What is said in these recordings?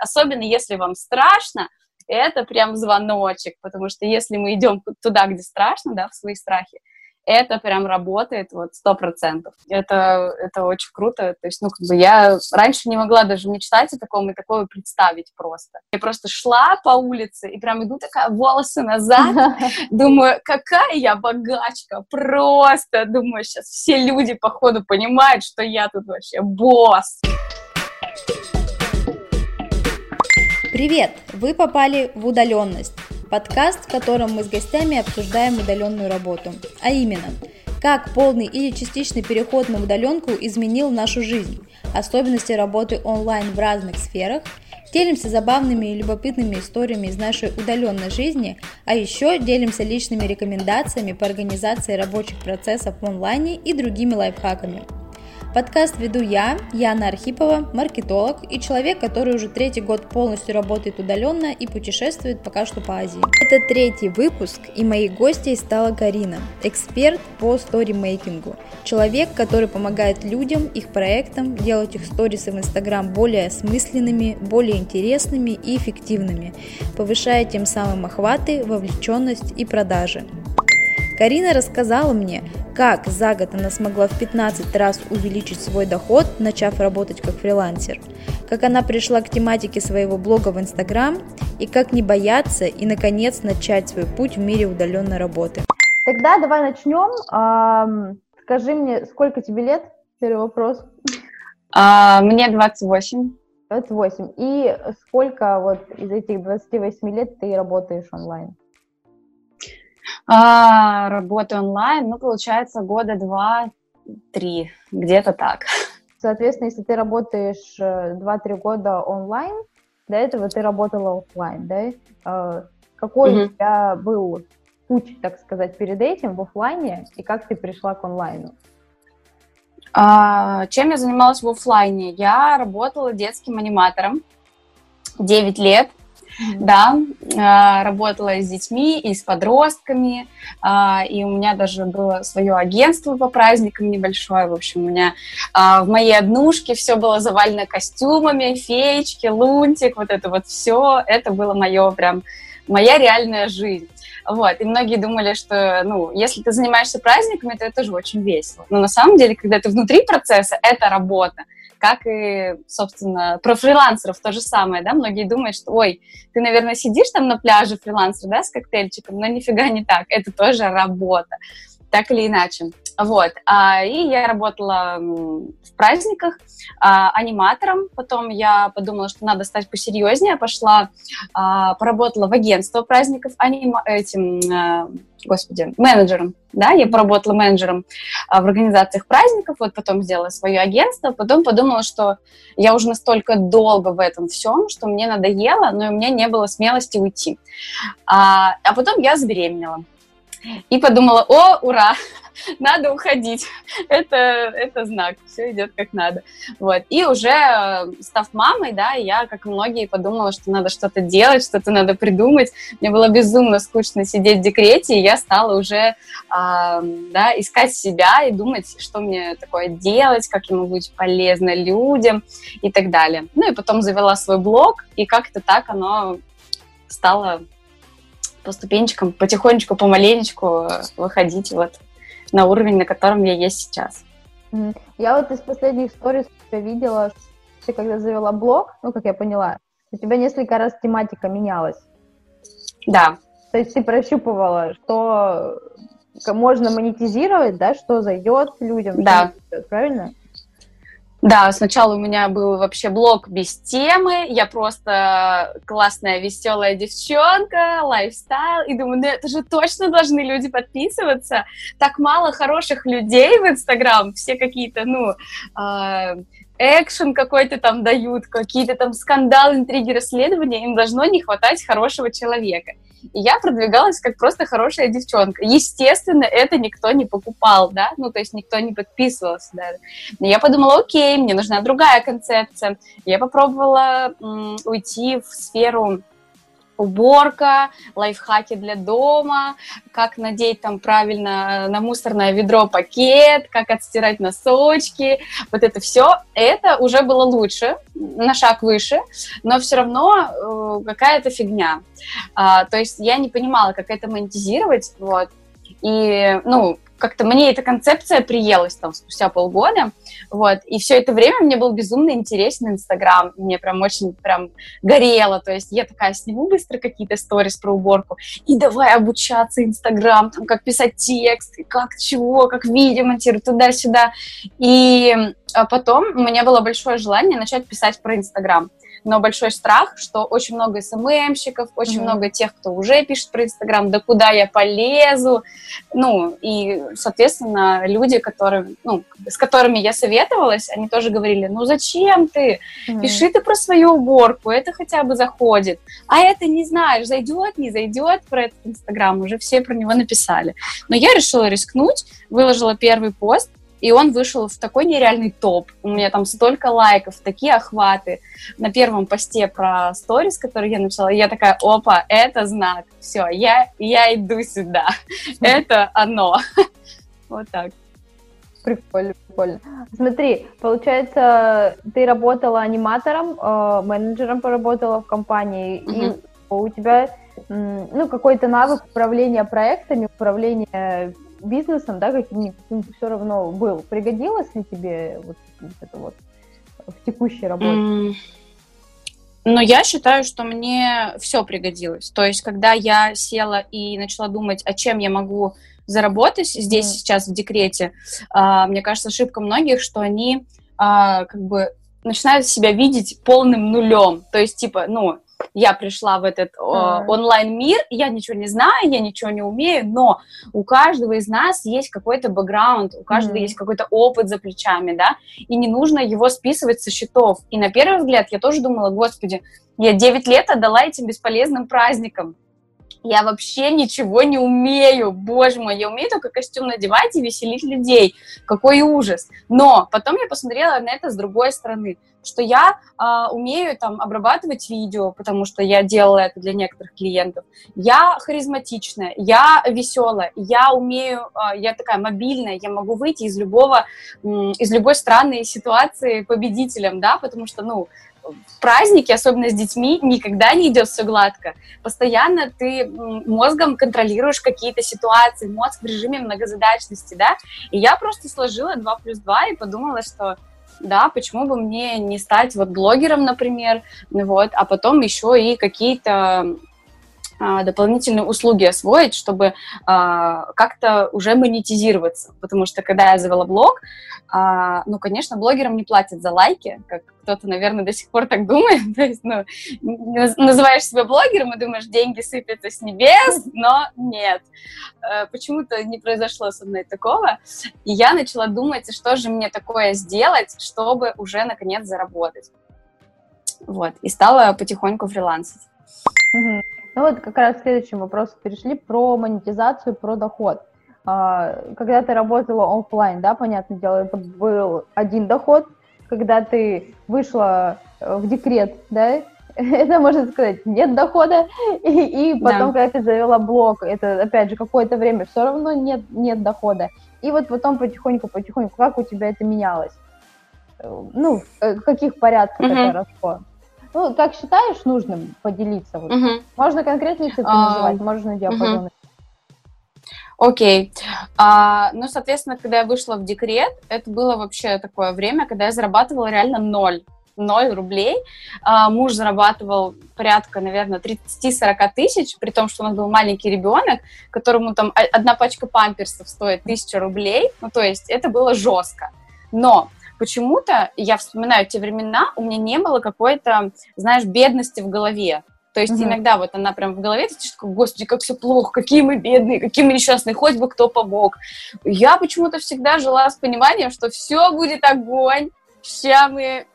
Особенно если вам страшно, это прям звоночек, потому что если мы идем туда, где страшно, да, в свои страхи, это прям работает вот сто процентов. Это, это очень круто. То есть, ну, как бы я раньше не могла даже мечтать о таком и такое представить просто. Я просто шла по улице и прям иду такая, волосы назад, думаю, какая я богачка, просто, думаю, сейчас все люди, походу, понимают, что я тут вообще босс. Привет! Вы попали в удаленность. Подкаст, в котором мы с гостями обсуждаем удаленную работу. А именно, как полный или частичный переход на удаленку изменил нашу жизнь, особенности работы онлайн в разных сферах, делимся забавными и любопытными историями из нашей удаленной жизни, а еще делимся личными рекомендациями по организации рабочих процессов в онлайне и другими лайфхаками. Подкаст веду я, Яна Архипова, маркетолог и человек, который уже третий год полностью работает удаленно и путешествует пока что по Азии. Это третий выпуск, и моей гостьей стала Карина, эксперт по сторимейкингу. Человек, который помогает людям, их проектам делать их сторисы в Инстаграм более осмысленными, более интересными и эффективными, повышая тем самым охваты, вовлеченность и продажи. Карина рассказала мне, как за год она смогла в 15 раз увеличить свой доход, начав работать как фрилансер, как она пришла к тематике своего блога в Инстаграм и как не бояться и, наконец, начать свой путь в мире удаленной работы. Тогда давай начнем. Скажи мне, сколько тебе лет? Первый вопрос. А, мне 28. 28. И сколько вот из этих 28 лет ты работаешь онлайн? А, работы онлайн, ну, получается, года два-три, где-то так. Соответственно, если ты работаешь 2-3 э, года онлайн, до этого ты работала офлайн, да? А, какой mm-hmm. у тебя был путь, так сказать, перед этим в офлайне, и как ты пришла к онлайну? А, чем я занималась в офлайне? Я работала детским аниматором 9 лет да, а, работала с детьми и с подростками, а, и у меня даже было свое агентство по праздникам небольшое, в общем, у меня а, в моей однушке все было завалено костюмами, феечки, лунтик, вот это вот все, это было мое прям, моя реальная жизнь. Вот, и многие думали, что, ну, если ты занимаешься праздниками, то это же очень весело. Но на самом деле, когда ты внутри процесса, это работа как и, собственно, про фрилансеров то же самое, да, многие думают, что, ой, ты, наверное, сидишь там на пляже фрилансер, да, с коктейльчиком, но нифига не так, это тоже работа, так или иначе. Вот. А, и я работала в праздниках а, аниматором. Потом я подумала, что надо стать посерьезнее. Пошла, а, поработала в агентство праздников анима... этим, а, господи, менеджером. Да, я поработала менеджером в организациях праздников, вот потом сделала свое агентство, потом подумала, что я уже настолько долго в этом всем, что мне надоело, но у меня не было смелости уйти. А потом я забеременела. И подумала, о, ура, надо уходить. Это, это знак, все идет как надо. Вот. И уже э, став мамой, да, я, как многие, подумала, что надо что-то делать, что-то надо придумать. Мне было безумно скучно сидеть в декрете, и я стала уже э, да, искать себя и думать, что мне такое делать, как я могу быть полезна людям и так далее. Ну и потом завела свой блог, и как-то так оно стало по ступенчикам, потихонечку, помаленечку выходить вот на уровень, на котором я есть сейчас. Я вот из последних историй видела, что ты когда завела блог, ну, как я поняла, у тебя несколько раз тематика менялась. Да. То есть ты прощупывала, что можно монетизировать, да, что зайдет людям, да. Зайдет, правильно? Да, сначала у меня был вообще блог без темы, я просто классная, веселая девчонка, лайфстайл, и думаю, ну это же точно должны люди подписываться. Так мало хороших людей в Инстаграм, все какие-то, ну, э, экшен какой-то там дают, какие-то там скандалы, интриги, расследования, им должно не хватать хорошего человека. И я продвигалась как просто хорошая девчонка. Естественно, это никто не покупал, да, ну, то есть никто не подписывался даже. Но я подумала, окей, мне нужна другая концепция. Я попробовала м, уйти в сферу уборка, лайфхаки для дома, как надеть там правильно на мусорное ведро пакет, как отстирать носочки, вот это все, это уже было лучше, на шаг выше, но все равно э, какая-то фигня. А, то есть я не понимала, как это монетизировать, вот, и, ну, как-то мне эта концепция приелась там спустя полгода, вот, и все это время мне был безумно интересен Инстаграм, мне прям очень прям горело, то есть я такая сниму быстро какие-то сторис про уборку, и давай обучаться Инстаграм, там, как писать текст, как чего, как видео монтировать туда-сюда, и а потом у меня было большое желание начать писать про Инстаграм но большой страх, что очень много СММщиков, очень mm-hmm. много тех, кто уже пишет про Инстаграм, да куда я полезу, ну, и, соответственно, люди, которые, ну, с которыми я советовалась, они тоже говорили, ну, зачем ты? Mm-hmm. Пиши ты про свою уборку, это хотя бы заходит, а это не знаешь, зайдет, не зайдет про этот Инстаграм, уже все про него написали. Но я решила рискнуть, выложила первый пост, и он вышел в такой нереальный топ. У меня там столько лайков, такие охваты. На первом посте про сторис, который я написала, я такая, опа, это знак. Все, я, я иду сюда. Это оно. Вот так. Прикольно, прикольно. Смотри, получается, ты работала аниматором, э, менеджером поработала в компании, угу. и у тебя ну, какой-то навык управления проектами, управления бизнесом, да, каким-нибудь все равно был. Пригодилось ли тебе вот это вот в текущей работе? Mm. Но я считаю, что мне все пригодилось. То есть, когда я села и начала думать, о чем я могу заработать здесь mm. сейчас в декрете, а, мне кажется, ошибка многих, что они а, как бы начинают себя видеть полным нулем. То есть, типа, ну, я пришла в этот э, онлайн-мир, я ничего не знаю, я ничего не умею, но у каждого из нас есть какой-то бэкграунд, у каждого mm-hmm. есть какой-то опыт за плечами, да, и не нужно его списывать со счетов. И на первый взгляд я тоже думала, господи, я 9 лет отдала этим бесполезным праздникам, я вообще ничего не умею, боже мой, я умею только костюм надевать и веселить людей, какой ужас. Но потом я посмотрела на это с другой стороны, что я э, умею там обрабатывать видео, потому что я делала это для некоторых клиентов. Я харизматичная, я веселая, я умею, э, я такая мобильная, я могу выйти из любого, э, из любой странной ситуации победителем, да, потому что, ну, в празднике, особенно с детьми, никогда не идет все гладко. Постоянно ты мозгом контролируешь какие-то ситуации, мозг в режиме многозадачности, да. И я просто сложила 2 плюс 2 и подумала, что да, почему бы мне не стать вот блогером, например, вот, а потом еще и какие-то дополнительные услуги освоить, чтобы а, как-то уже монетизироваться. Потому что когда я завела блог, а, ну, конечно, блогерам не платят за лайки, как кто-то, наверное, до сих пор так думает. То есть, ну, называешь себя блогером и думаешь, деньги сыпятся с небес, но нет. А, почему-то не произошло со мной такого. И я начала думать, что же мне такое сделать, чтобы уже, наконец, заработать. Вот. И стала потихоньку фрилансить. Ну вот как раз к следующему вопросу перешли про монетизацию, про доход. А, когда ты работала офлайн, да, понятное дело, это был один доход, когда ты вышла э, в декрет, да, это, можно сказать, нет дохода, и, и потом, да. когда ты завела блог, это, опять же, какое-то время, все равно нет, нет дохода. И вот потом потихоньку-потихоньку, как у тебя это менялось? Э, ну, э, в каких порядках угу. это росло? Ну, как считаешь нужным поделиться? Вот. Угу. Можно конкретные цифры а... называть, можно диапазоны. Угу. Окей. А, ну, соответственно, когда я вышла в декрет, это было вообще такое время, когда я зарабатывала реально ноль. ноль рублей. А, муж зарабатывал порядка, наверное, 30-40 тысяч, при том, что у нас был маленький ребенок, которому там одна пачка памперсов стоит тысяча рублей. Ну, то есть это было жестко. Но почему-то, я вспоминаю те времена, у меня не было какой-то, знаешь, бедности в голове. То есть mm-hmm. иногда вот она прям в голове, ты такой, господи, как все плохо, какие мы бедные, какие мы несчастные, хоть бы кто помог. Я почему-то всегда жила с пониманием, что все будет огонь, сейчас мы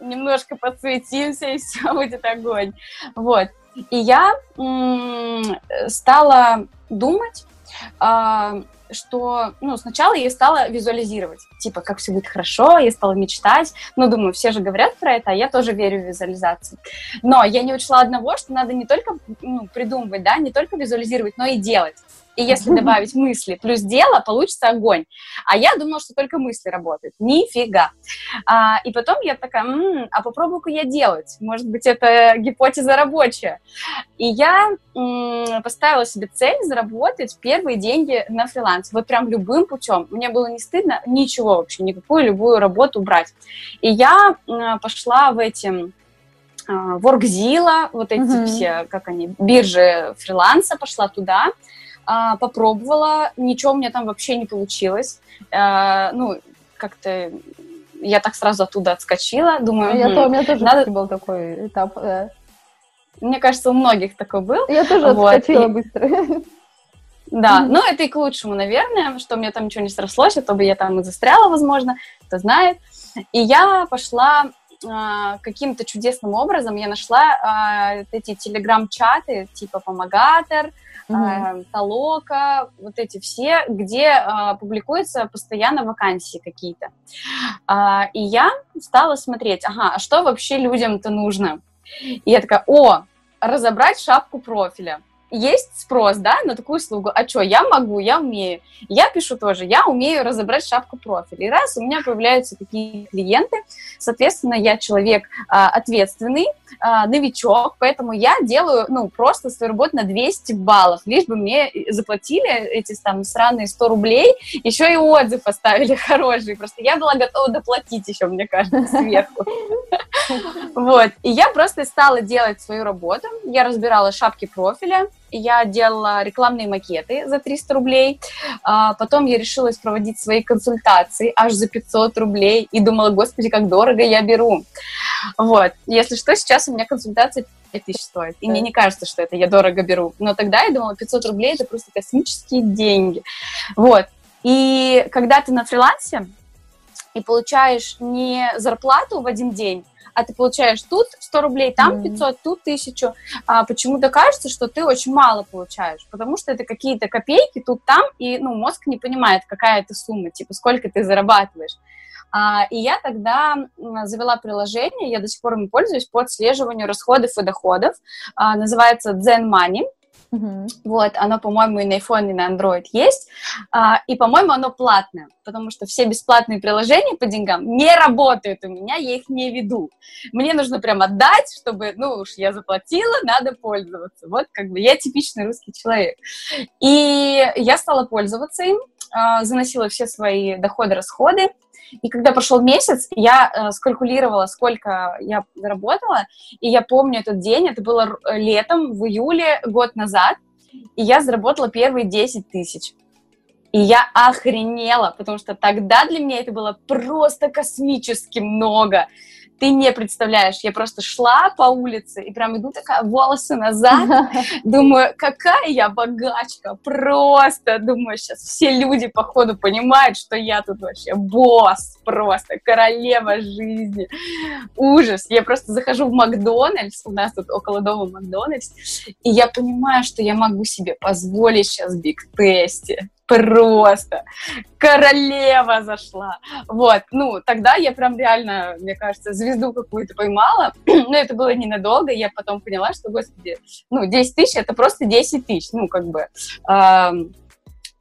немножко подсветимся, и все будет огонь. Вот. И я м- стала думать, э, что, ну, сначала я стала визуализировать, типа, как все будет хорошо, я стала мечтать, ну, думаю, все же говорят про это, а я тоже верю в визуализацию. Но я не учла одного, что надо не только ну, придумывать, да, не только визуализировать, но и делать. И если добавить мысли плюс дело, получится огонь. А я думала, что только мысли работают. Нифига. А, и потом я такая, м-м, а попробую-ка я делать. Может быть, это гипотеза рабочая. И я м- поставила себе цель заработать первые деньги на фрилансе. Вот прям любым путем. Мне было не стыдно ничего вообще, никакую любую работу брать. И я м- пошла в эти Воркзила, вот эти mm-hmm. все, как они, биржи фриланса, пошла туда, а, попробовала, ничего у меня там вообще не получилось. А, ну, как-то я так сразу оттуда отскочила, думаю, я, то, у меня тоже надо... был такой этап. Да. Мне кажется, у многих такой был. Я тоже вот. отскочила и... быстро. Да, mm-hmm. ну это и к лучшему, наверное, что мне там ничего не срослось, а то бы я там и застряла, возможно, кто знает. И я пошла а, каким-то чудесным образом, я нашла а, эти телеграм-чаты типа Помогатор, mm-hmm. Толока, вот эти все, где а, публикуются постоянно вакансии какие-то. А, и я стала смотреть, ага, а что вообще людям-то нужно? И я такая, о, разобрать шапку профиля есть спрос, да, на такую услугу. А что, я могу, я умею. Я пишу тоже, я умею разобрать шапку профиля. И раз у меня появляются такие клиенты, соответственно, я человек а, ответственный, а, новичок, поэтому я делаю, ну, просто свою работу на 200 баллов, лишь бы мне заплатили эти там сраные 100 рублей, еще и отзыв оставили хороший. Просто я была готова доплатить еще, мне кажется, сверху. Вот. И я просто стала делать свою работу. Я разбирала шапки профиля, я делала рекламные макеты за 300 рублей, а потом я решилась проводить свои консультации аж за 500 рублей и думала, господи, как дорого я беру. Вот, если что, сейчас у меня консультация 5000 стоит, и мне не кажется, что это я дорого беру, но тогда я думала, 500 рублей это просто космические деньги. Вот, и когда ты на фрилансе и получаешь не зарплату в один день, а ты получаешь тут 100 рублей, там 500, тут 1000. А почему-то кажется, что ты очень мало получаешь, потому что это какие-то копейки тут-там, и ну, мозг не понимает, какая это сумма, типа сколько ты зарабатываешь. А, и я тогда завела приложение, я до сих пор им пользуюсь по отслеживанию расходов и доходов. А, называется Zen Money. Uh-huh. Вот, оно, по-моему, и на iPhone, и на Android есть. А, и, по-моему, оно платное, потому что все бесплатные приложения по деньгам не работают у меня, я их не веду. Мне нужно прям отдать, чтобы, ну уж я заплатила, надо пользоваться. Вот как бы я типичный русский человек. И я стала пользоваться им, а, заносила все свои доходы-расходы, и когда прошел месяц, я э, скалькулировала, сколько я заработала, и я помню этот день, это было летом, в июле, год назад, и я заработала первые 10 тысяч. И я охренела, потому что тогда для меня это было просто космически много ты не представляешь, я просто шла по улице и прям иду такая, волосы назад, думаю, какая я богачка, просто, думаю, сейчас все люди, походу, понимают, что я тут вообще босс, просто королева жизни, ужас, я просто захожу в Макдональдс, у нас тут около дома Макдональдс, и я понимаю, что я могу себе позволить сейчас биг тесте, просто королева зашла. Вот, ну, тогда я прям реально, мне кажется, звезду какую-то поймала, но это было ненадолго, я потом поняла, что, господи, ну, 10 тысяч — это просто 10 тысяч, ну, как бы, э,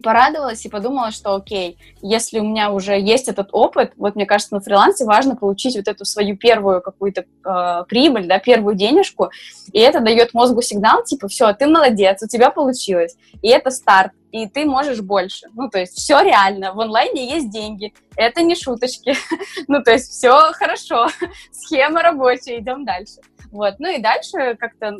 порадовалась и подумала, что окей, если у меня уже есть этот опыт, вот мне кажется, на фрилансе важно получить вот эту свою первую какую-то э, прибыль, да, первую денежку, и это дает мозгу сигнал, типа, все, ты молодец, у тебя получилось, и это старт, и ты можешь больше. Ну, то есть все реально, в онлайне есть деньги, это не шуточки, ну, то есть все хорошо, схема рабочая, идем дальше. Вот, ну и дальше как-то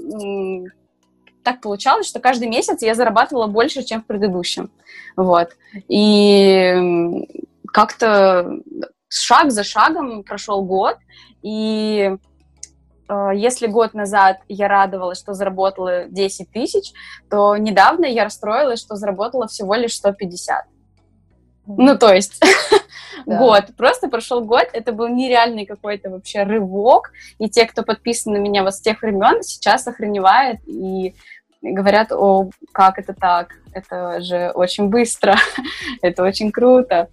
так получалось, что каждый месяц я зарабатывала больше, чем в предыдущем. Вот. И как-то шаг за шагом прошел год, и э, если год назад я радовалась, что заработала 10 тысяч, то недавно я расстроилась, что заработала всего лишь 150. Ну, то есть да. год, просто прошел год, это был нереальный какой-то вообще рывок, и те, кто подписан на меня вот с тех времен, сейчас охреневают и говорят, о, как это так, это же очень быстро, это очень круто.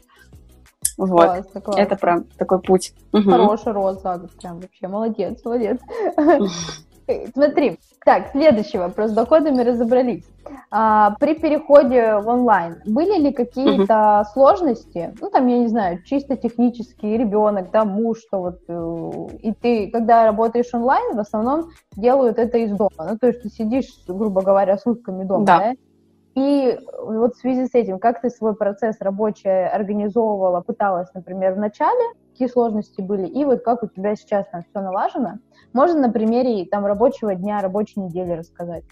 Вот, классно, классно. это прям такой путь. Хороший рост прям вообще молодец, молодец. Смотри, так, следующий вопрос. С доходами разобрались. А, при переходе в онлайн были ли какие-то uh-huh. сложности? Ну, там, я не знаю, чисто технические, ребенок, да, муж, что вот, э, и ты, когда работаешь онлайн, в основном делают это из дома. Ну, то есть ты сидишь, грубо говоря, сутками дома, да? да? И вот в связи с этим, как ты свой процесс рабочий организовывала, пыталась, например, в начале, какие сложности были, и вот как у тебя сейчас там все налажено? Можно на примере там рабочего дня, рабочей недели рассказать?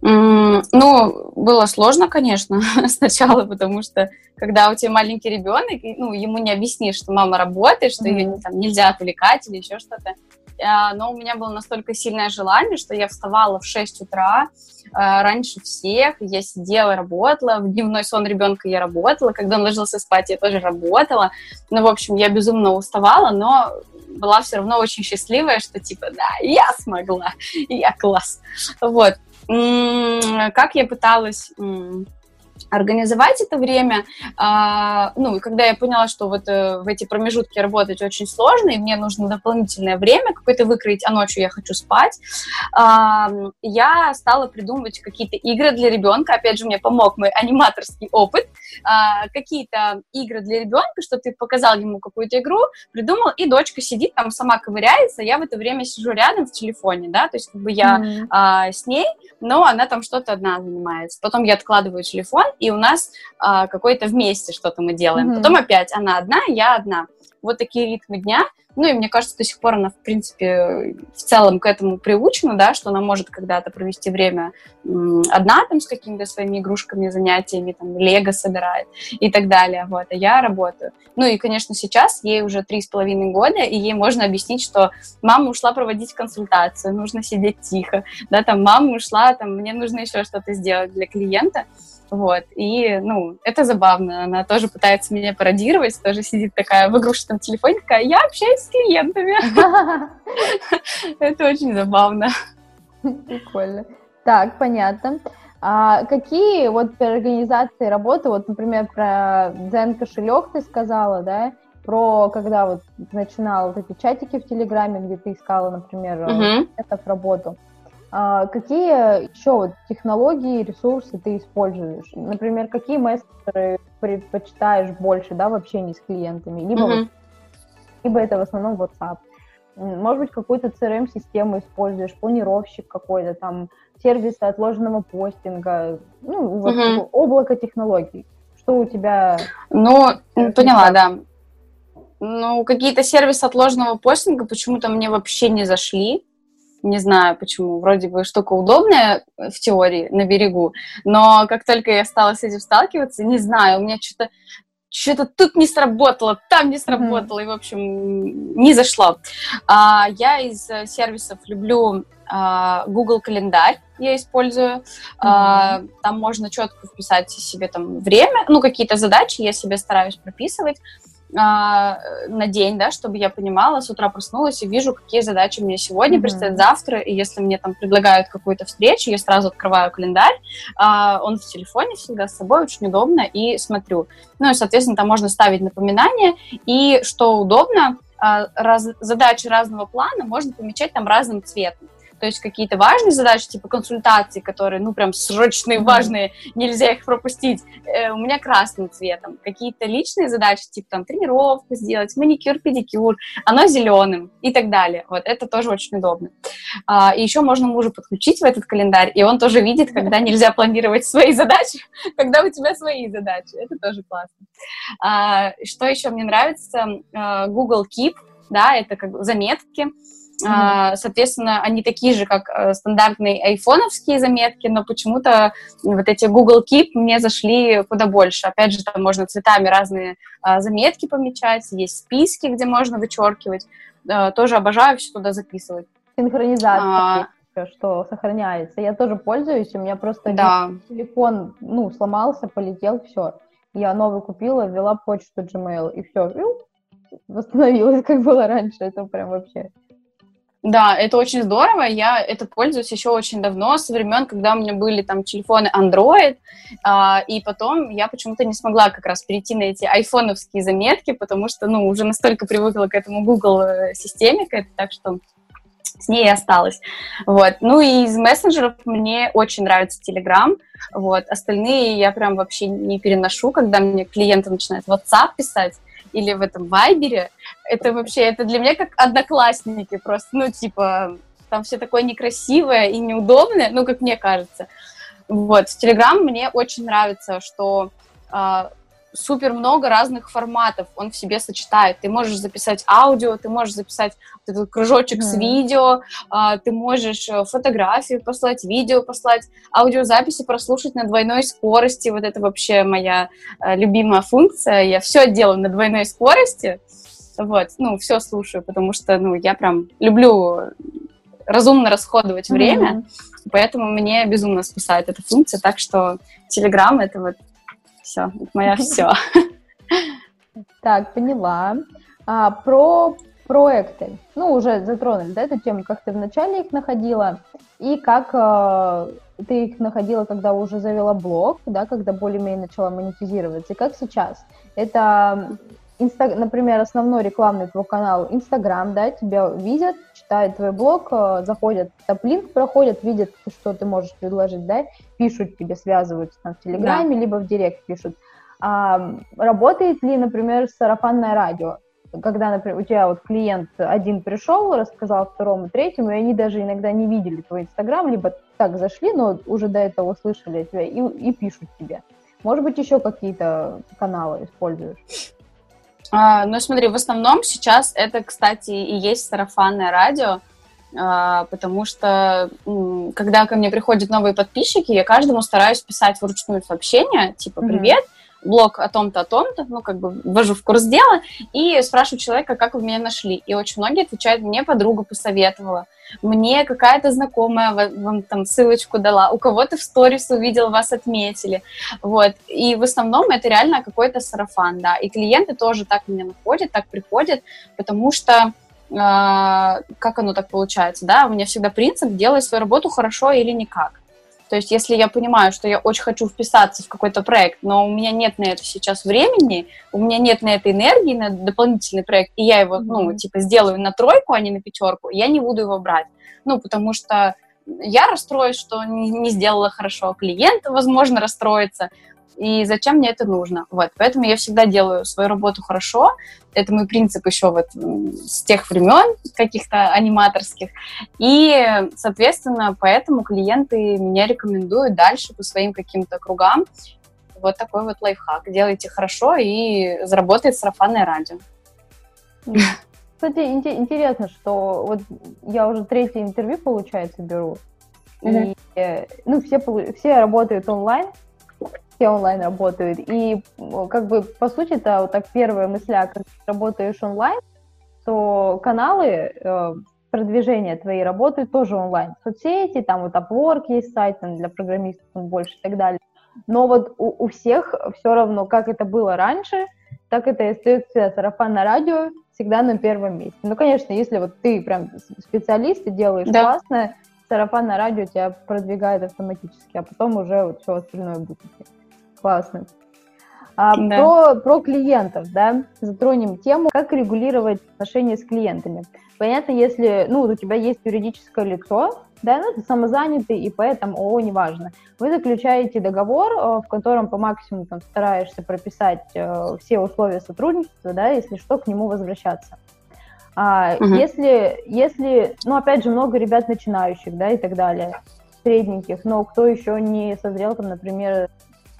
Ну, было сложно, конечно, сначала, потому что когда у тебя маленький ребенок, ну, ему не объяснишь, что мама работает, что mm-hmm. ее там нельзя отвлекать или еще что-то. А, но у меня было настолько сильное желание, что я вставала в 6 утра а, раньше всех, я сидела, работала, в дневной сон ребенка я работала, когда он ложился спать, я тоже работала. Ну, в общем, я безумно уставала, но была все равно очень счастливая, что типа, да, я смогла, я класс. Вот. Как я пыталась организовать это время. А, ну, и когда я поняла, что вот э, в эти промежутки работать очень сложно, и мне нужно дополнительное время какое-то выкроить, а ночью я хочу спать, а, я стала придумывать какие-то игры для ребенка. Опять же, мне помог мой аниматорский опыт. А, какие-то игры для ребенка, что ты показал ему какую-то игру, придумал, и дочка сидит там, сама ковыряется, я в это время сижу рядом в телефоне, да, то есть как бы я mm-hmm. а, с ней, но она там что-то одна занимается. Потом я откладываю телефон, и у нас а, какое-то вместе что-то мы делаем. Mm-hmm. Потом опять она одна, я одна. Вот такие ритмы дня. Ну и мне кажется, до сих пор она, в принципе, в целом к этому приучена, да, что она может когда-то провести время одна там с какими-то своими игрушками, занятиями, там, лего собирает и так далее, вот, а я работаю. Ну и, конечно, сейчас ей уже три с половиной года, и ей можно объяснить, что мама ушла проводить консультацию, нужно сидеть тихо, да, там, мама ушла, там, мне нужно еще что-то сделать для клиента, вот, и, ну, это забавно. Она тоже пытается меня пародировать, тоже сидит такая в игрушечном телефоне, такая, я общаюсь с клиентами. Это очень забавно. Прикольно. Так, понятно. А какие вот организации работы, вот, например, про Zen кошелек ты сказала, да, про когда вот начинала вот эти чатики в Телеграме, где ты искала, например, uh-huh. работу. А, какие еще технологии, ресурсы ты используешь? Например, какие мессенджеры предпочитаешь больше, да, в общении с клиентами? Либо, mm-hmm. вот, либо это в основном WhatsApp. Может быть, какую-то CRM-систему используешь, планировщик какой-то, там, сервисы отложенного постинга, ну, вот mm-hmm. облако технологий. Что у тебя? Ну, поняла, да. Ну, какие-то сервисы отложенного постинга почему-то мне вообще не зашли не знаю почему, вроде бы штука удобная в теории на берегу, но как только я стала с этим сталкиваться, не знаю, у меня что-то что-то тут не сработало, там не сработало, mm-hmm. и, в общем, не зашло. А, я из э, сервисов люблю а, Google календарь, я использую. Mm-hmm. А, там можно четко вписать себе там время, ну, какие-то задачи я себе стараюсь прописывать на день, да, чтобы я понимала, с утра проснулась и вижу, какие задачи мне сегодня mm-hmm. предстоят завтра, и если мне там предлагают какую-то встречу, я сразу открываю календарь, а, он в телефоне всегда с собой, очень удобно, и смотрю. Ну и, соответственно, там можно ставить напоминания, и что удобно, а, раз, задачи разного плана можно помечать там разным цветом то есть какие-то важные задачи, типа консультации, которые, ну, прям срочные, важные, нельзя их пропустить, э, у меня красным цветом. Какие-то личные задачи, типа там тренировку сделать, маникюр, педикюр, оно зеленым и так далее. Вот, это тоже очень удобно. А, и еще можно мужа подключить в этот календарь, и он тоже видит, когда нельзя планировать свои задачи, когда у тебя свои задачи. Это тоже классно. А, что еще мне нравится? А, Google Keep, да, это как заметки, Mm-hmm. Соответственно, они такие же, как э, стандартные айфоновские заметки, но почему-то вот эти Google Keep мне зашли куда больше. Опять же, там можно цветами разные а, заметки помечать, есть списки, где можно вычеркивать. Э, тоже обожаю все туда записывать. Синхронизация. А, что сохраняется. Я тоже пользуюсь, у меня просто да. телефон, ну, сломался, полетел, все. Я новый купила, ввела почту Gmail, и все, восстановилось, как было раньше. Это прям вообще Да, это очень здорово. Я это пользуюсь еще очень давно, со времен, когда у меня были там телефоны Android, а, и потом я почему-то не смогла как раз перейти на эти айфоновские заметки, потому что, ну, уже настолько привыкла к этому Google э, системе, так что с ней и осталась. Вот. Ну и из мессенджеров мне очень нравится Telegram. Вот. Остальные я прям вообще не переношу, когда мне клиенты начинают WhatsApp писать или в этом Вайбере. Это вообще, это для меня как одноклассники просто, ну, типа, там все такое некрасивое и неудобное, ну, как мне кажется. Вот, в Telegram мне очень нравится, что э, супер много разных форматов он в себе сочетает. Ты можешь записать аудио, ты можешь записать вот этот кружочек mm. с видео, а, ты можешь э, фотографии послать, видео послать, аудиозаписи прослушать на двойной скорости. Вот это вообще моя а, любимая функция. Я все делаю на двойной скорости. Вот, ну, все слушаю, потому что, ну, я прям люблю разумно расходовать время, mm-hmm. поэтому мне безумно спасает эта функция, так что Telegram — это вот все, это моя все. Так, поняла. А, про проекты. Ну, уже затронули, да, эту тему, как ты вначале их находила, и как э, ты их находила, когда уже завела блог, да, когда более-менее начала монетизироваться, и как сейчас. Это, инста, например, основной рекламный твой канал Инстаграм, да, тебя видят, читают твой блог, э, заходят, топ-линк проходят, видят, что ты можешь предложить, да, пишут тебе, связываются там в Телеграме, да. либо в Директ пишут. А, работает ли, например, сарафанное радио? Когда, например, у тебя вот клиент один пришел, рассказал второму, третьему, и они даже иногда не видели твой Инстаграм, либо так зашли, но уже до этого услышали тебя и, и пишут тебе. Может быть, еще какие-то каналы используешь? А, ну, смотри, в основном сейчас это, кстати, и есть сарафанное радио, а, потому что когда ко мне приходят новые подписчики, я каждому стараюсь писать вручную сообщение, типа «Привет», блог о том-то, о том-то, ну, как бы ввожу в курс дела и спрашиваю человека, как вы меня нашли. И очень многие отвечают, мне подруга посоветовала, мне какая-то знакомая вам там ссылочку дала, у кого-то в сторис увидел, вас отметили, вот. И в основном это реально какой-то сарафан, да. И клиенты тоже так меня находят, так приходят, потому что а, как оно так получается, да, у меня всегда принцип делай свою работу хорошо или никак. То есть, если я понимаю, что я очень хочу вписаться в какой-то проект, но у меня нет на это сейчас времени, у меня нет на это энергии, на дополнительный проект, и я его, ну, типа, сделаю на тройку, а не на пятерку, я не буду его брать. Ну, потому что я расстроюсь, что не сделала хорошо, клиент, возможно, расстроится, и зачем мне это нужно. Вот, поэтому я всегда делаю свою работу хорошо. Это мой принцип еще вот с тех времен каких-то аниматорских. И, соответственно, поэтому клиенты меня рекомендуют дальше по своим каким-то кругам. Вот такой вот лайфхак. Делайте хорошо, и заработает сарафанное радио. Кстати, интересно, что вот я уже третье интервью, получается, беру. Mm-hmm. И, э, ну, все, все работают онлайн, все онлайн работают. И как бы, по сути, это вот так первая мысля, когда работаешь онлайн, то каналы э, продвижения твоей работы тоже онлайн. Соцсети, там вот Upwork есть сайт там, для программистов больше и так далее. Но вот у, у всех все равно, как это было раньше, так это и остается сарафан радио всегда на первом месте. Ну, конечно, если вот ты прям специалист и делаешь да. классно, сарафан на радио тебя продвигает автоматически, а потом уже вот все остальное будет классно. А, да. про, про клиентов, да, затронем тему, как регулировать отношения с клиентами. Понятно, если, ну, у тебя есть юридическое лицо, да, ну, ты самозанятый, и поэтому, ООО, неважно. Вы заключаете договор, э, в котором по максимуму там стараешься прописать э, все условия сотрудничества, да, если что, к нему возвращаться. А, угу. Если, если, ну, опять же, много ребят начинающих, да, и так далее, средненьких, но кто еще не созрел, там, например,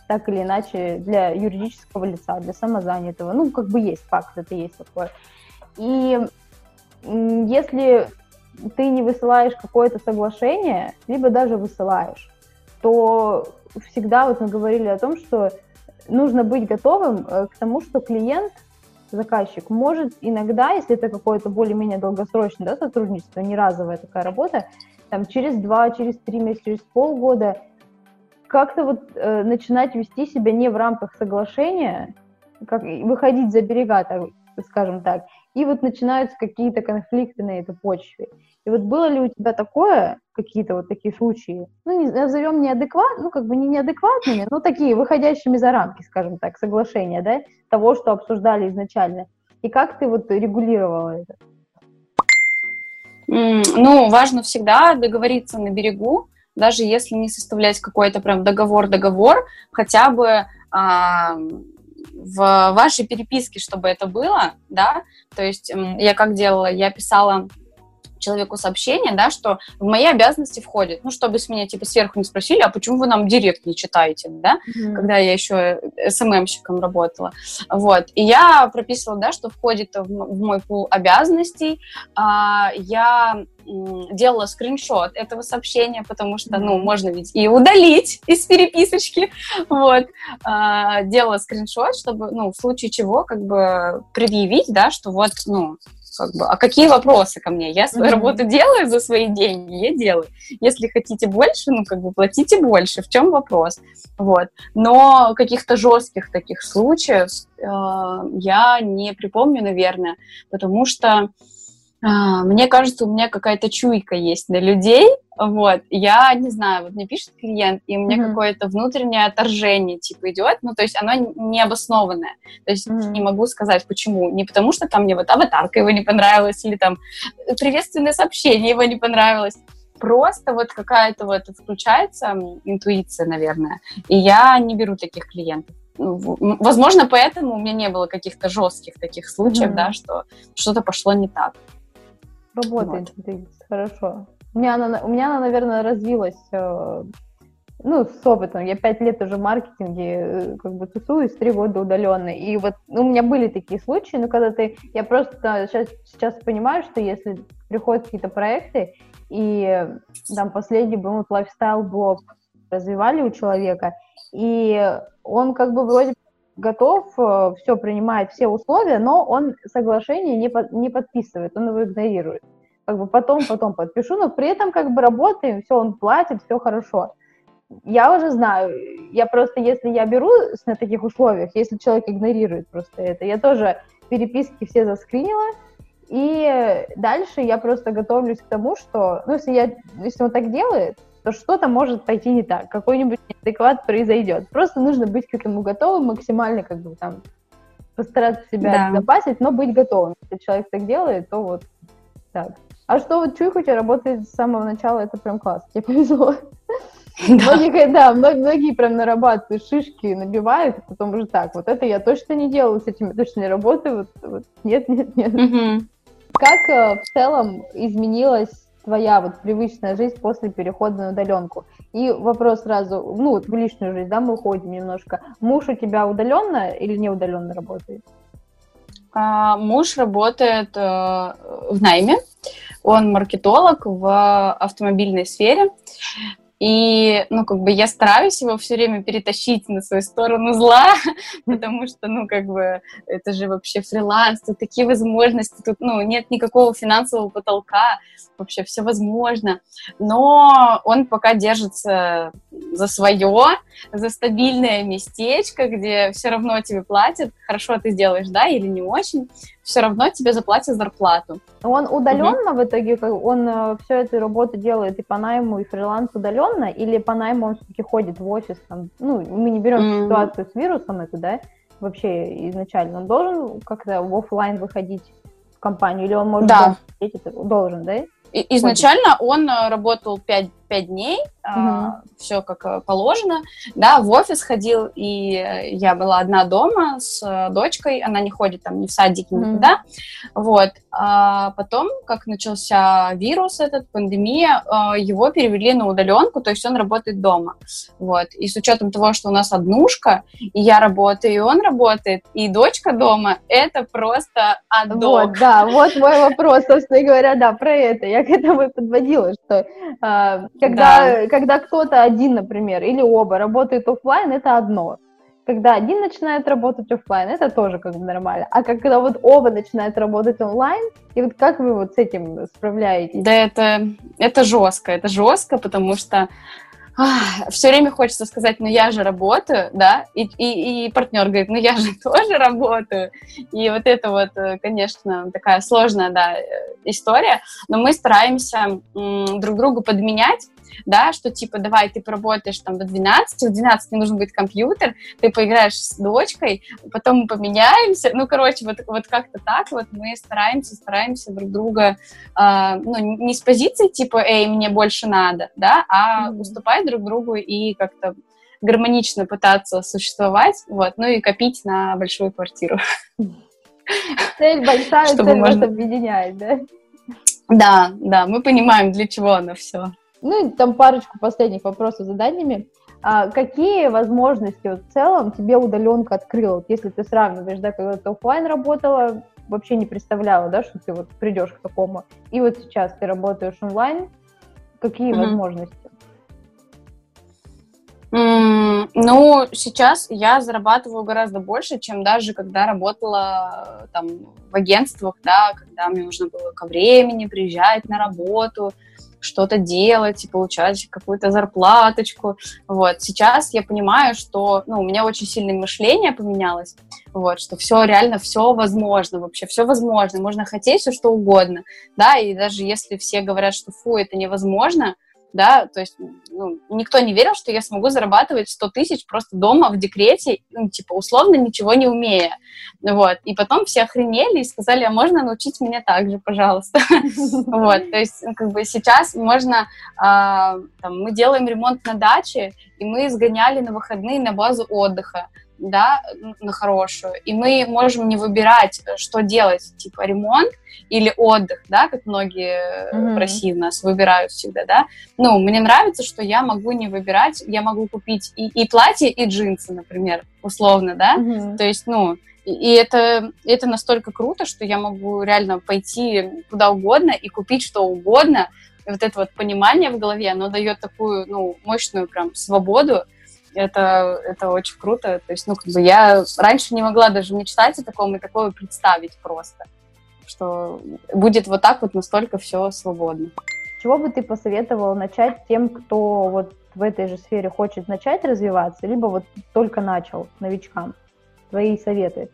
так или иначе для юридического лица, для самозанятого. Ну, как бы есть факт, это есть такое. И если ты не высылаешь какое-то соглашение, либо даже высылаешь, то всегда вот мы говорили о том, что нужно быть готовым э, к тому, что клиент, заказчик, может иногда, если это какое-то более-менее долгосрочное да, сотрудничество, не разовая такая работа, там через два, через три месяца, через полгода как-то вот э, начинать вести себя не в рамках соглашения, как выходить за берега, так, скажем так, и вот начинаются какие-то конфликты на этой почве. И вот было ли у тебя такое, какие-то вот такие случаи, ну, не, назовем неадекват, ну, как бы не неадекватными, но такие, выходящими за рамки, скажем так, соглашения, да, того, что обсуждали изначально. И как ты вот регулировала это? Ну, важно всегда договориться на берегу, даже если не составлять какой-то прям договор-договор, хотя бы а, в вашей переписке, чтобы это было, да, то есть я как делала, я писала человеку сообщение, да, что в мои обязанности входит, ну, чтобы с меня, типа, сверху не спросили, а почему вы нам директ не читаете, да, mm-hmm. когда я еще СММщиком работала, вот, и я прописывала, да, что входит в, в мой пул обязанностей, а, я делала скриншот этого сообщения, потому что, ну, можно ведь и удалить из переписочки, вот, а, делала скриншот, чтобы, ну, в случае чего, как бы, предъявить, да, что вот, ну, как бы, а какие вопросы ко мне? Я свою mm-hmm. работу делаю за свои деньги, я делаю. Если хотите больше, ну, как бы, платите больше. В чем вопрос? Вот. Но каких-то жестких таких случаев э, я не припомню, наверное, потому что а, мне кажется, у меня какая-то чуйка есть на людей, вот, я не знаю, вот мне пишет клиент, и у меня mm-hmm. какое-то внутреннее отторжение, типа, идет, ну, то есть оно необоснованное, то есть mm-hmm. не могу сказать, почему, не потому что там мне вот аватарка его не понравилась, или там приветственное сообщение его не понравилось, просто вот какая-то вот включается интуиция, наверное, и я не беру таких клиентов. Ну, возможно, поэтому у меня не было каких-то жестких таких случаев, mm-hmm. да, что что-то пошло не так. Работает, вот. хорошо. У меня, она, у меня она, наверное, развилась, э, ну, с опытом. Я пять лет уже в маркетинге э, как бы тусуюсь, три года удаленно. И вот ну, у меня были такие случаи, но когда ты... Я просто сейчас, сейчас понимаю, что если приходят какие-то проекты, и там последний был вот лайфстайл-блог развивали у человека, и он как бы вроде готов э, все принимает, все условия, но он соглашение не, под, не подписывает, он его игнорирует. Как бы потом, потом подпишу, но при этом как бы работаем, все, он платит, все хорошо. Я уже знаю, я просто, если я беру на таких условиях, если человек игнорирует просто это, я тоже переписки все заскринила, и дальше я просто готовлюсь к тому, что, ну, если, я, если он так делает, то что-то может пойти не так, какой-нибудь неадекват произойдет. Просто нужно быть к этому готовым, максимально как бы там постараться себя да. обезопасить, но быть готовым. Если человек так делает, то вот так. А что вот тебя работает с самого начала, это прям класс, тебе повезло. Да. Многие, да, многие, прям нарабатывают шишки, набивают, и потом уже так, вот это я точно не делаю, с этим я точно не работаю, вот, вот нет, нет, нет. Угу. Как э, в целом изменилась твоя вот привычная жизнь после перехода на удаленку. И вопрос сразу, ну вот в личную жизнь, да, мы уходим немножко. Муж у тебя удаленно или не удаленно работает? А, муж работает э, в найме, он маркетолог в автомобильной сфере. И, ну, как бы я стараюсь его все время перетащить на свою сторону зла, потому что, ну, как бы, это же вообще фриланс, тут такие возможности, тут, ну, нет никакого финансового потолка, вообще все возможно. Но он пока держится за свое, за стабильное местечко, где все равно тебе платят, хорошо ты сделаешь, да, или не очень, все равно тебе заплатят зарплату. Он удаленно угу. в итоге, он э, все эту работу делает и по найму, и фриланс удаленно, или по найму он все-таки ходит в офис, там, ну, мы не берем mm ситуацию с вирусом эту, да, вообще изначально, он должен как-то в офлайн выходить в компанию, или он может да. должен, да? И, изначально он э, работал 5 пять дней, угу. все как э, положено, да, в офис ходил, и я была одна дома с э, дочкой, она не ходит там ни в садик, угу. никуда, вот, а потом, как начался вирус этот, пандемия, э, его перевели на удаленку, то есть он работает дома, вот, и с учетом того, что у нас однушка, и я работаю, и он работает, и дочка дома, это просто адок. Вот, да, вот мой вопрос, собственно говоря, да, про это, я к этому и подводила, что а, когда, да. когда кто-то один, например, или оба работают офлайн, это одно. Когда один начинает работать офлайн, это тоже как бы нормально. А когда вот оба начинают работать онлайн, и вот как вы вот с этим справляетесь? Да, это, это жестко, это жестко, потому что все время хочется сказать, ну я же работаю, да, и, и, и партнер говорит, ну я же тоже работаю. И вот это вот, э, конечно, такая сложная, да, э, история, но мы стараемся м, друг другу подменять, да, что типа, давай, ты поработаешь там до 12, в 12 мне нужен будет компьютер, ты поиграешь с дочкой, потом мы поменяемся, ну, короче, вот, вот как-то так вот мы стараемся, стараемся друг друга, э, ну, не с позиции типа, эй, мне больше надо, да, а mm-hmm. уступать друг другу и как-то гармонично пытаться существовать, вот, ну и копить на большую квартиру. Цель большая, цель вас объединяет, да? Да, да, мы понимаем, для чего она все. Ну, и там парочку последних вопросов заданиями. А какие возможности вот, в целом тебе удаленка открыла? Вот если ты сравниваешь, да, когда ты офлайн работала, вообще не представляла, да, что ты вот придешь к такому. И вот сейчас ты работаешь онлайн. Какие mm-hmm. возможности? Mm, ну, сейчас я зарабатываю гораздо больше, чем даже когда работала там в агентствах, да, когда мне нужно было ко времени приезжать на работу, что-то делать и получать какую-то зарплаточку. Вот. Сейчас я понимаю, что ну, у меня очень сильное мышление поменялось, вот, что все реально, все возможно, вообще все возможно, можно хотеть все что угодно, да, и даже если все говорят, что фу, это невозможно, да, то есть ну, никто не верил, что я смогу зарабатывать 100 тысяч просто дома в декрете, ну, типа, условно, ничего не умея, вот, и потом все охренели и сказали, а можно научить меня так же, пожалуйста, вот, то есть, ну, как бы сейчас можно, а, мы делаем ремонт на даче, и мы сгоняли на выходные на базу отдыха, да, на хорошую, и мы можем не выбирать, что делать, типа ремонт или отдых, да, как многие mm-hmm. в России у нас выбирают всегда, да. Ну, мне нравится, что я могу не выбирать, я могу купить и, и платье, и джинсы, например, условно, да, mm-hmm. то есть, ну, и это, это настолько круто, что я могу реально пойти куда угодно и купить что угодно, и вот это вот понимание в голове, оно дает такую, ну, мощную прям свободу, это, это очень круто. То есть, ну, как бы я раньше не могла даже мечтать о таком и такое представить просто, что будет вот так вот настолько все свободно. Чего бы ты посоветовала начать тем, кто вот в этой же сфере хочет начать развиваться, либо вот только начал новичкам? Твои советы.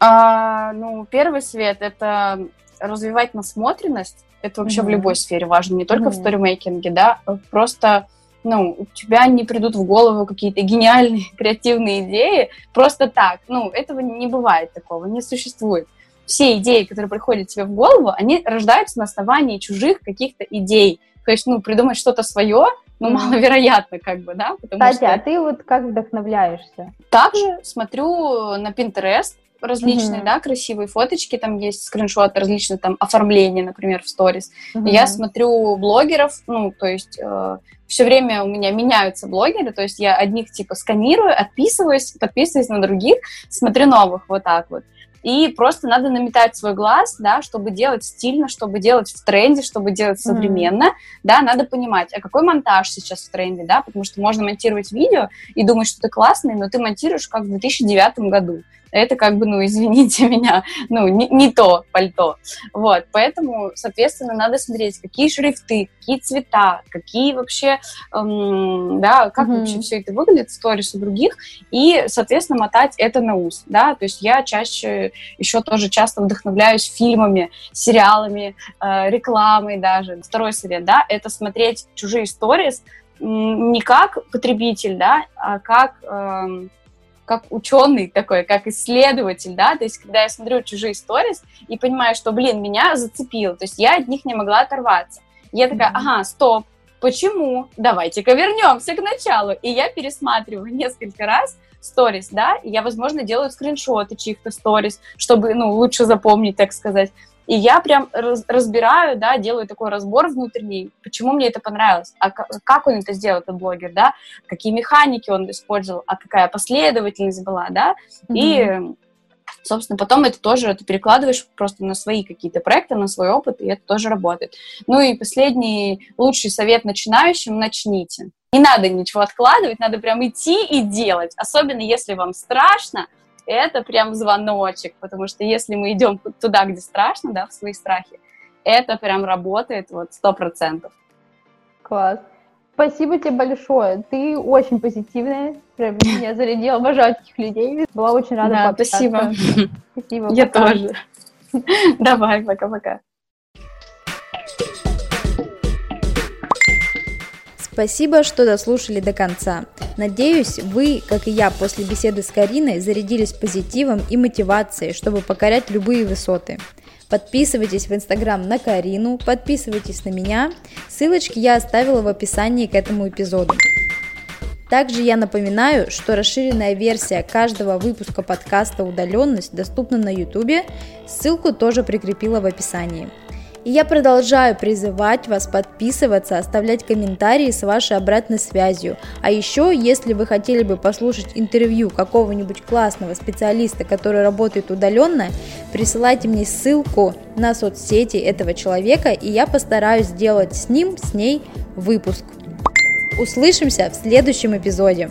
А, ну, первый совет – это развивать насмотренность. Это вообще mm-hmm. в любой сфере важно, не только mm-hmm. в сторимейкинге, да, просто ну, у тебя не придут в голову какие-то гениальные, креативные идеи просто так. Ну, этого не бывает такого, не существует. Все идеи, которые приходят тебе в голову, они рождаются на основании чужих каких-то идей. То есть, ну, придумать что-то свое, ну, маловероятно, как бы, да? Потому Кстати, что... а ты вот как вдохновляешься? Также смотрю на Pinterest, различные, mm-hmm. да, красивые фоточки, там есть скриншоты, различные там оформления, например, в сторис. Mm-hmm. Я смотрю блогеров, ну, то есть э, все время у меня меняются блогеры, то есть я одних типа сканирую, отписываюсь, подписываюсь на других, смотрю новых вот так вот. И просто надо наметать свой глаз, да, чтобы делать стильно, чтобы делать в тренде, чтобы делать современно, mm-hmm. да, надо понимать, а какой монтаж сейчас в тренде, да, потому что можно монтировать видео и думать, что ты классный, но ты монтируешь как в 2009 году это как бы, ну, извините меня, ну, не, не то пальто. Вот, поэтому, соответственно, надо смотреть, какие шрифты, какие цвета, какие вообще, эм, да, как mm-hmm. вообще все это выглядит, сторис у других, и, соответственно, мотать это на ус, да, то есть я чаще еще тоже часто вдохновляюсь фильмами, сериалами, э, рекламой даже. Второй совет, да, это смотреть чужие сторис не как потребитель, да, а как... Э, как ученый такой, как исследователь, да, то есть когда я смотрю чужие сторис и понимаю, что, блин, меня зацепило, то есть я от них не могла оторваться. Я такая, ага, стоп, почему? Давайте-ка вернемся к началу. И я пересматриваю несколько раз сторис, да, и я, возможно, делаю скриншоты чьих-то сторис, чтобы, ну, лучше запомнить, так сказать. И я прям раз, разбираю, да, делаю такой разбор внутренний, почему мне это понравилось, а как он это сделал, этот блогер, да, какие механики он использовал, а какая последовательность была, да, mm-hmm. и собственно, потом это тоже ты перекладываешь просто на свои какие-то проекты, на свой опыт, и это тоже работает. Ну и последний лучший совет начинающим – начните. Не надо ничего откладывать, надо прям идти и делать, особенно если вам страшно – это прям звоночек, потому что если мы идем туда, где страшно, да, в свои страхи, это прям работает вот сто процентов. Класс. Спасибо тебе большое. Ты очень позитивная. Прям меня зарядила. Обожаю таких людей. Была очень рада да, спасибо. Спасибо. Я пока. тоже. Давай, пока-пока. Спасибо, что дослушали до конца. Надеюсь, вы, как и я после беседы с Кариной, зарядились позитивом и мотивацией, чтобы покорять любые высоты. Подписывайтесь в Инстаграм на Карину, подписывайтесь на меня. Ссылочки я оставила в описании к этому эпизоду. Также я напоминаю, что расширенная версия каждого выпуска подкаста «Удаленность» доступна на YouTube. Ссылку тоже прикрепила в описании. И я продолжаю призывать вас подписываться, оставлять комментарии с вашей обратной связью. А еще, если вы хотели бы послушать интервью какого-нибудь классного специалиста, который работает удаленно, присылайте мне ссылку на соцсети этого человека, и я постараюсь сделать с ним, с ней выпуск. Услышимся в следующем эпизоде.